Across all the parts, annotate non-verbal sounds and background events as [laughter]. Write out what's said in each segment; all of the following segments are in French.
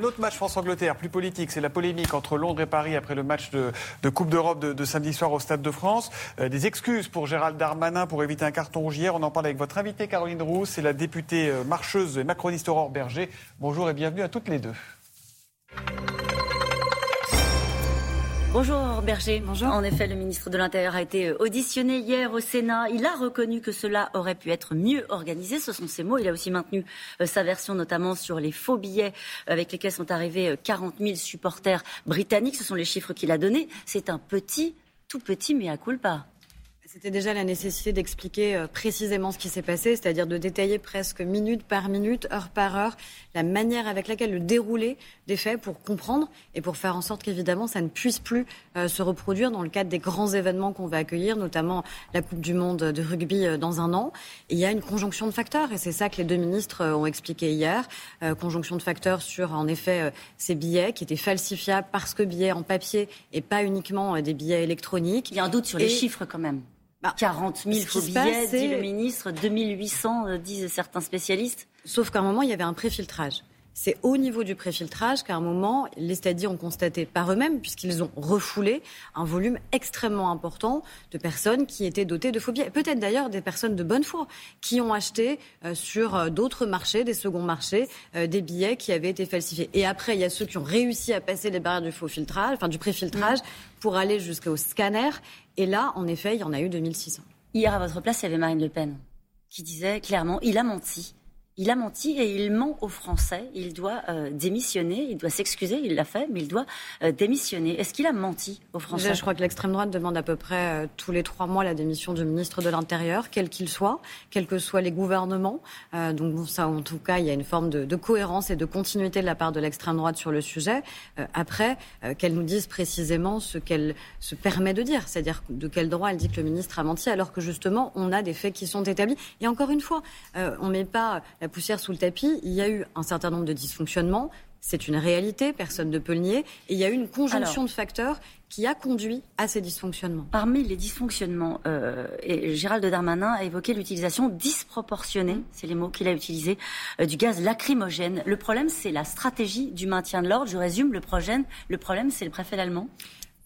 L'autre match France-Angleterre, plus politique, c'est la polémique entre Londres et Paris après le match de, Coupe d'Europe de, samedi soir au Stade de France. Euh, des excuses pour Gérald Darmanin pour éviter un carton rouge hier. On en parle avec votre invitée Caroline Rousse et la députée euh, marcheuse et macroniste Aurore Berger. Bonjour et bienvenue à toutes les deux. Bonjour Berger. Bonjour. En effet, le ministre de l'Intérieur a été euh, auditionné hier au Sénat. Il a reconnu que cela aurait pu être mieux organisé. Ce sont ses mots. Il a aussi maintenu euh, sa version, notamment sur les faux billets avec lesquels sont arrivés 40 euh, 000 supporters britanniques. Ce sont les chiffres qu'il a donnés. C'est un petit, tout petit, mais à culpa. C'était déjà la nécessité d'expliquer euh, précisément ce qui s'est passé, c'est-à-dire de détailler presque minute par minute, heure par heure, la manière avec laquelle le déroulé des faits pour comprendre et pour faire en sorte qu'évidemment ça ne puisse plus euh, se reproduire dans le cadre des grands événements qu'on va accueillir, notamment la Coupe du Monde de rugby euh, dans un an. il y a une conjonction de facteurs et c'est ça que les deux ministres ont expliqué hier. conjonction de facteurs sur en effet ces billets qui étaient falsifiables parce que billets en papier et pas uniquement des billets électroniques. Il y a un doute sur les chiffres quand même. 40 bah, 000 faux billets, dit le ministre, 2800, euh, disent certains spécialistes. Sauf qu'à un moment, il y avait un préfiltrage. C'est au niveau du préfiltrage qu'à un moment, les stadiers ont constaté par eux-mêmes, puisqu'ils ont refoulé un volume extrêmement important de personnes qui étaient dotées de billets. Peut-être d'ailleurs des personnes de bonne foi qui ont acheté euh, sur euh, d'autres marchés, des seconds marchés, des billets qui avaient été falsifiés. Et après, il y a ceux qui ont réussi à passer les barrières du faux filtrage, enfin du préfiltrage, pour aller jusqu'au scanner et là, en effet, il y en a eu 2600. Hier, à votre place, il y avait Marine Le Pen qui disait clairement il a menti. Il a menti et il ment aux Français. Il doit euh, démissionner, il doit s'excuser, il l'a fait, mais il doit euh, démissionner. Est-ce qu'il a menti aux Français? Je crois que l'extrême droite demande à peu près euh, tous les trois mois la démission du ministre de l'Intérieur, quel qu'il soit, quels que soient les gouvernements. donc bon, ça, en tout cas, il y a une forme de, de cohérence et de continuité de la part de l'extrême droite sur le sujet. après, qu'elle nous dise précisément ce qu'elle se permet de dire, c'est-à-dire de quel droit elle dit que le ministre a menti, alors que justement, on a des faits qui sont établis. Et encore une fois, on ne met pas la poussière sous le tapis. Il y a eu un certain nombre de dysfonctionnements. C'est une réalité, personne ne peut le nier. Et il y a eu une conjonction de facteurs qui a conduit à ces dysfonctionnements. Parmi les dysfonctionnements, euh, et Gérald Darmanin a évoqué l'utilisation disproportionnée, c'est les mots qu'il a utilisés, euh, du gaz lacrymogène. Le problème, c'est la stratégie du maintien de l'ordre. Je résume, le, le problème, c'est le préfet allemand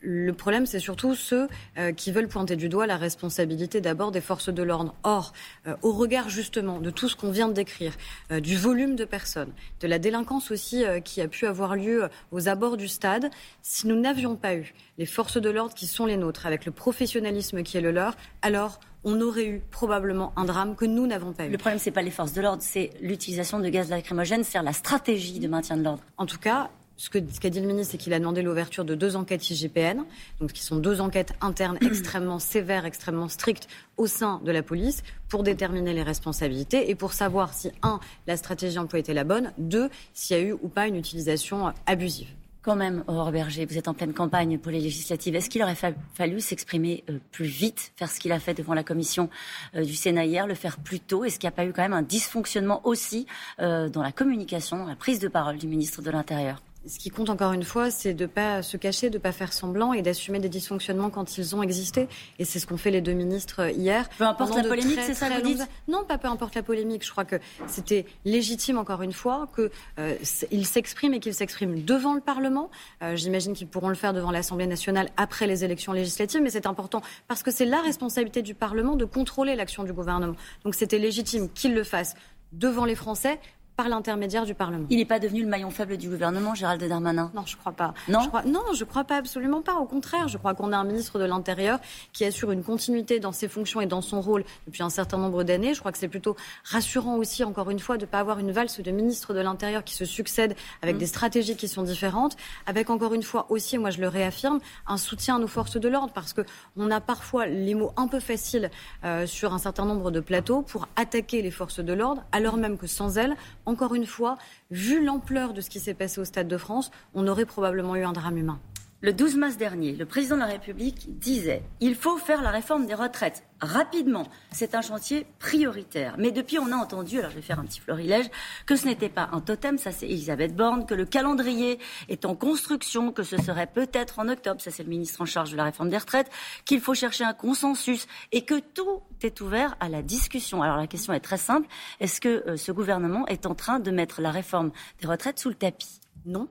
le problème, c'est surtout ceux euh, qui veulent pointer du doigt la responsabilité d'abord des forces de l'ordre. Or, euh, au regard justement de tout ce qu'on vient de décrire, euh, du volume de personnes, de la délinquance aussi qui a pu avoir lieu aux abords du stade, si nous n'avions pas eu les forces de l'ordre qui sont les nôtres, avec le professionnalisme qui est le leur, alors on aurait eu probablement un drame que nous n'avons pas eu. Le problème, ce n'est pas les forces de l'ordre, c'est l'utilisation de gaz lacrymogène, c'est-à-dire la stratégie de maintien de l'ordre. En tout cas, ce qu'a dit le ministre, c'est qu'il a demandé l'ouverture de deux enquêtes IGPN, donc qui sont deux enquêtes internes [clears throat] extrêmement sévères, extrêmement strictes au sein de la police, pour déterminer les responsabilités et pour savoir si, un, la stratégie employée était la bonne, deux, s'il y a eu ou pas une utilisation abusive. Quand même, Aurore Berger, vous êtes en pleine campagne pour les législatives. Est-ce qu'il aurait fallu s'exprimer euh, plus vite, faire ce qu'il a fait devant la commission euh, du Sénat hier, le faire plus tôt? Est-ce qu'il n'y a pas eu quand même un dysfonctionnement aussi euh, dans la communication, dans la prise de parole du ministre de l'Intérieur? Ce qui compte encore une fois, c'est de ne pas se cacher, de ne pas faire semblant et d'assumer des dysfonctionnements quand ils ont existé. Et c'est ce qu'ont fait les deux ministres euh, hier. Peu importe la polémique, c'est ça que dites Non, pas peu importe la polémique. Je crois que c'était légitime, encore une fois, qu'ils euh, s'expriment et qu'ils s'expriment devant le Parlement. Euh, j'imagine qu'ils pourront le faire devant l'Assemblée nationale après les élections législatives, mais c'est important parce que c'est la responsabilité du Parlement de contrôler l'action du gouvernement. Donc c'était légitime qu'ils le fassent devant les Français, par l'intermédiaire du Parlement. Il n'est pas devenu le maillon faible du gouvernement, Gérald Darmanin? Non, je ne crois pas. Non, je crois, non, je crois pas absolument pas. Au contraire, je crois qu'on a un ministre de l'Intérieur qui assure une continuité dans ses fonctions et dans son rôle depuis un certain nombre d'années. Je crois que c'est plutôt rassurant aussi, encore une fois, de ne pas avoir une valse de ministres de l'Intérieur qui se succèdent avec mm. des stratégies qui sont différentes, avec encore une fois aussi, moi je le réaffirme, un soutien à nos forces de l'ordre parce qu'on a parfois les mots un peu faciles euh, sur un certain nombre de plateaux pour attaquer les forces de l'ordre, alors même que sans elles, encore une fois, vu l'ampleur de ce qui s'est passé au Stade de France, on aurait probablement eu un drame humain. Le 12 mars dernier, le président de la République disait Il faut faire la réforme des retraites rapidement. C'est un chantier prioritaire. Mais depuis, on a entendu, alors je vais faire un petit florilège, que ce n'était pas un totem, ça c'est Elisabeth Borne, que le calendrier est en construction, que ce serait peut-être en octobre, ça c'est le ministre en charge de la réforme des retraites, qu'il faut chercher un consensus et que tout est ouvert à la discussion. Alors la question est très simple. Est-ce que euh, ce gouvernement est en train de mettre la réforme des retraites sous le tapis? Non.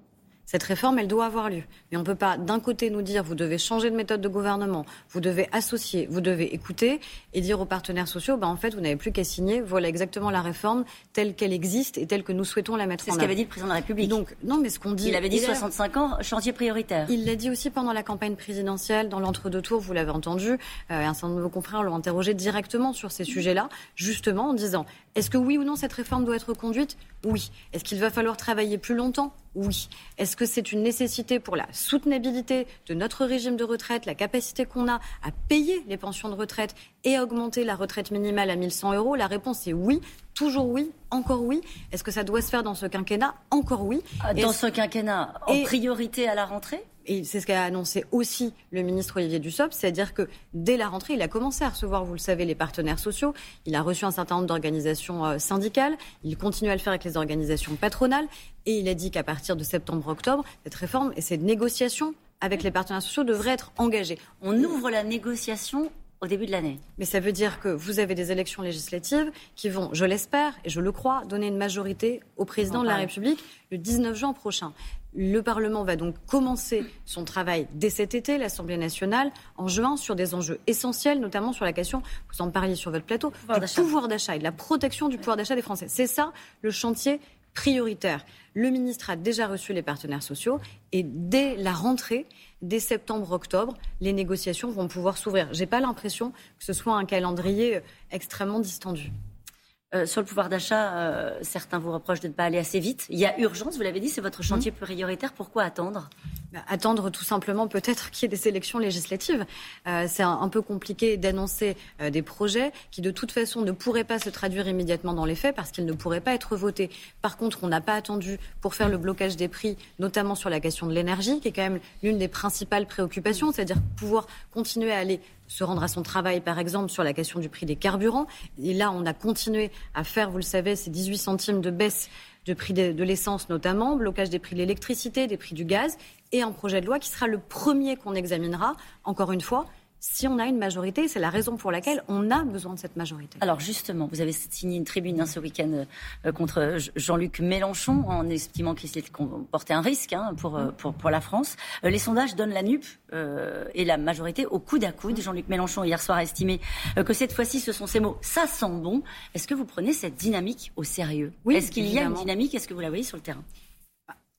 Cette réforme, elle doit avoir lieu. Mais on ne peut pas d'un côté nous dire vous devez changer de méthode de gouvernement, vous devez associer, vous devez écouter et dire aux partenaires sociaux bah, en fait vous n'avez plus qu'à signer, voilà exactement la réforme telle qu'elle existe et telle que nous souhaitons la mettre en œuvre. C'est ce qu'avait dit le président de la République. Donc non mais ce qu'on dit Il avait dit 65 ans chantier prioritaire. Il l'a dit aussi pendant la campagne présidentielle dans l'entre-deux tours, vous l'avez entendu, euh, un certain nombre de vos confrères l'ont interrogé directement sur ces sujets-là, justement en disant est-ce que oui ou non cette réforme doit être conduite? Oui. Est-ce qu'il va falloir travailler plus longtemps? Oui. Est-ce que c'est une nécessité pour la soutenabilité de notre régime de retraite, la capacité qu'on a à payer les pensions de retraite et à augmenter la retraite minimale à 1100 euros La réponse est oui. Toujours oui, encore oui. Est-ce que ça doit se faire dans ce quinquennat? Encore oui. Ah, dans ce quinquennat, en priorité à la rentrée? Et c'est ce qu'a annoncé aussi le ministre Olivier Dussopt, c'est-à-dire que dès la rentrée, il a commencé à recevoir, vous le savez, les partenaires sociaux. Il a reçu un certain nombre d'organisations euh, syndicales. Il continue à le faire avec les organisations patronales. Et il a dit qu'à partir de septembre-octobre, cette réforme et ces négociations avec les partenaires sociaux devraient être engagées. On ouvre la négociation au début de l'année. Mais ça veut dire que vous avez des élections législatives qui vont, je l'espère et je le crois, donner une majorité au président de la République le 19 juin prochain. Le Parlement va donc commencer son travail dès cet été, l'Assemblée nationale, en juin, sur des enjeux essentiels, notamment sur la question, vous en parliez sur votre plateau, du pouvoir d'achat et de la protection du pouvoir d'achat des Français. C'est ça le chantier prioritaire. Le ministre a déjà reçu les partenaires sociaux et dès la rentrée, dès septembre-octobre, les négociations vont pouvoir s'ouvrir. Je n'ai pas l'impression que ce soit un calendrier euh, extrêmement distendu. Euh, sur le pouvoir d'achat, euh, certains vous reprochent de ne pas aller assez vite. Il y a urgence, vous l'avez dit, c'est votre chantier mmh. prioritaire. Pourquoi attendre? Attendre tout simplement peut-être qu'il y ait des élections législatives. Euh, c'est un, peu compliqué d'annoncer des projets qui de toute façon ne pourraient pas se traduire immédiatement dans les faits parce qu'ils ne pourraient pas être votés. Par contre, on n'a pas attendu pour faire le blocage des prix, notamment sur la question de l'énergie, qui est quand même l'une des principales préoccupations, c'est-à-dire pouvoir continuer à aller se rendre à son travail, par exemple, sur la question du prix des carburants. Et là, on a continué à faire, vous le savez, ces 18 centimes de baisse de prix de, l'essence notamment, blocage des prix de l'électricité, des prix du gaz, et un projet de loi qui sera le premier qu'on examinera, encore une fois, si on a une majorité. C'est la raison pour laquelle on a besoin de cette majorité. Alors justement, vous avez signé une tribune hein, ce week-end euh, contre Jean-Luc Mélenchon en estimant qu'il comportait un risque hein, pour, euh, pour, pour, la France. Euh, les sondages donnent la NUP et la majorité au coude à coude. Jean-Luc Mélenchon hier soir a estimé que cette fois-ci ce sont ces mots. Ça sent bon. Est-ce que vous prenez cette dynamique au sérieux? Oui. Est-ce qu'il y a une dynamique? Est-ce que vous la voyez sur le terrain?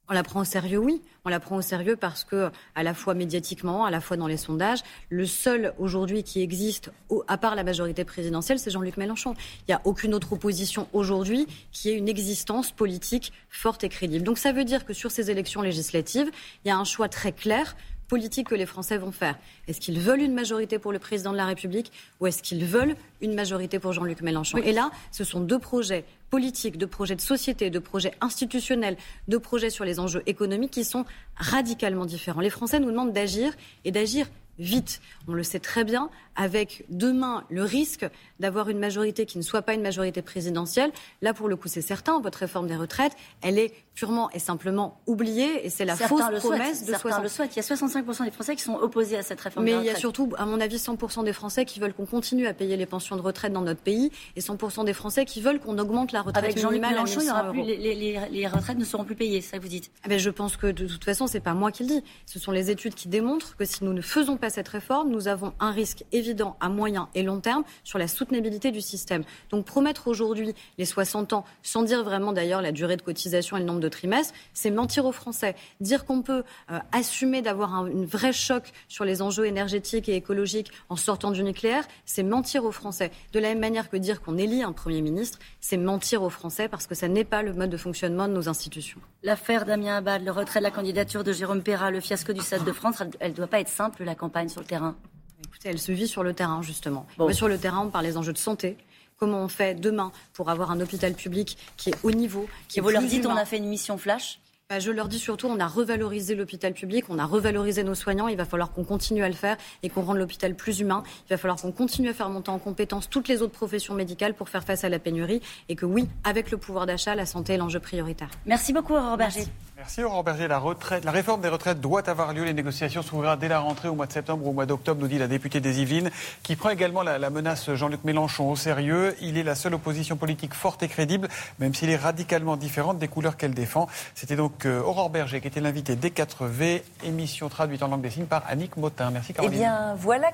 On la prend au sérieux, oui. On la prend au sérieux parce que, à la fois médiatiquement, à la fois dans les sondages, le seul aujourd'hui qui existe, à part la majorité présidentielle, c'est Jean-Luc Mélenchon. Il n'y a aucune autre opposition aujourd'hui qui ait une existence politique forte et crédible. Donc ça veut dire que sur ces élections législatives, il y a un choix très clair politique que les Français vont faire. Est-ce qu'ils veulent une majorité pour le président de la République ou est-ce qu'ils veulent une majorité pour Jean-Luc Mélenchon Et là, ce sont deux projets politiques, deux projets de société, deux projets institutionnels, deux projets sur les enjeux économiques qui sont radicalement différents. Les Français nous demandent d'agir et d'agir vite. On le sait très bien, avec demain le risque d'avoir une majorité qui ne soit pas une majorité présidentielle. Là, pour le coup, c'est certain, votre réforme des retraites, elle est purement et simplement oubliée et c'est la fausse promesse de Certains le souhaitent. Il y a 65% des Français qui sont opposés à cette réforme Mais des il y a surtout, à mon avis, 100% des Français qui veulent qu'on continue à payer les pensions de retraite dans notre pays et 100% des Français qui veulent qu'on augmente la retraite Avec minimale Mélenchon, il y aura plus, les, retraites ne seront plus payées, c'est ça que vous dites ah ben, Je pense que de toute façon, c'est pas moi qui le dis. Ce sont les études qui démontrent que si nous ne faisons pas cette réforme, nous avons un risque évident à moyen et long terme sur la soutenabilité du système. Donc promettre aujourd'hui les 60 ans, sans dire vraiment d'ailleurs la durée de cotisation et le nombre de trimestres, c'est mentir aux Français. Dire qu'on peut euh, assumer d'avoir un vrai choc sur les enjeux énergétiques et écologiques en sortant du nucléaire, c'est mentir aux Français. De la même manière que dire qu'on élit un Premier ministre, c'est mentir aux Français parce que ça n'est pas le mode de fonctionnement de nos institutions. L'affaire Damien Abad, le retrait de la candidature de Jérôme Perra, le fiasco du Stade de France, elle doit pas être simple, la campagne sur le terrain Écoutez, elle se vit sur le terrain, justement. sur le terrain, on parle des enjeux de santé. Comment on fait demain pour avoir un hôpital public qui est haut niveau, qui Et vous leur dites, on a fait une mission flash? Je leur dis surtout, on a revalorisé l'hôpital public, on a revalorisé nos soignants. Il va falloir qu'on continue à le faire et qu'on rende l'hôpital plus humain. Il va falloir qu'on continue à faire monter en compétence toutes les autres professions médicales pour faire face à la pénurie. Et que oui, avec le pouvoir d'achat, la santé est l'enjeu prioritaire. Merci beaucoup, Aurore Berger. Merci Aurore Berger. La, retraite, la réforme des retraites doit avoir lieu. Les négociations s'ouvriront dès la rentrée au mois de septembre ou au mois d'octobre, nous dit la députée des Yvelines, qui prend également la, menace Jean-Luc Mélenchon au sérieux. Il est la seule opposition politique forte et crédible, même s'il est radicalement différente des couleurs qu'elle défend. C'était donc avec euh, Aurore Berger, qui était l'invitée des 4V, émission traduite en langue des signes par Annick Motin. Merci Eh Caroline. bien, voilà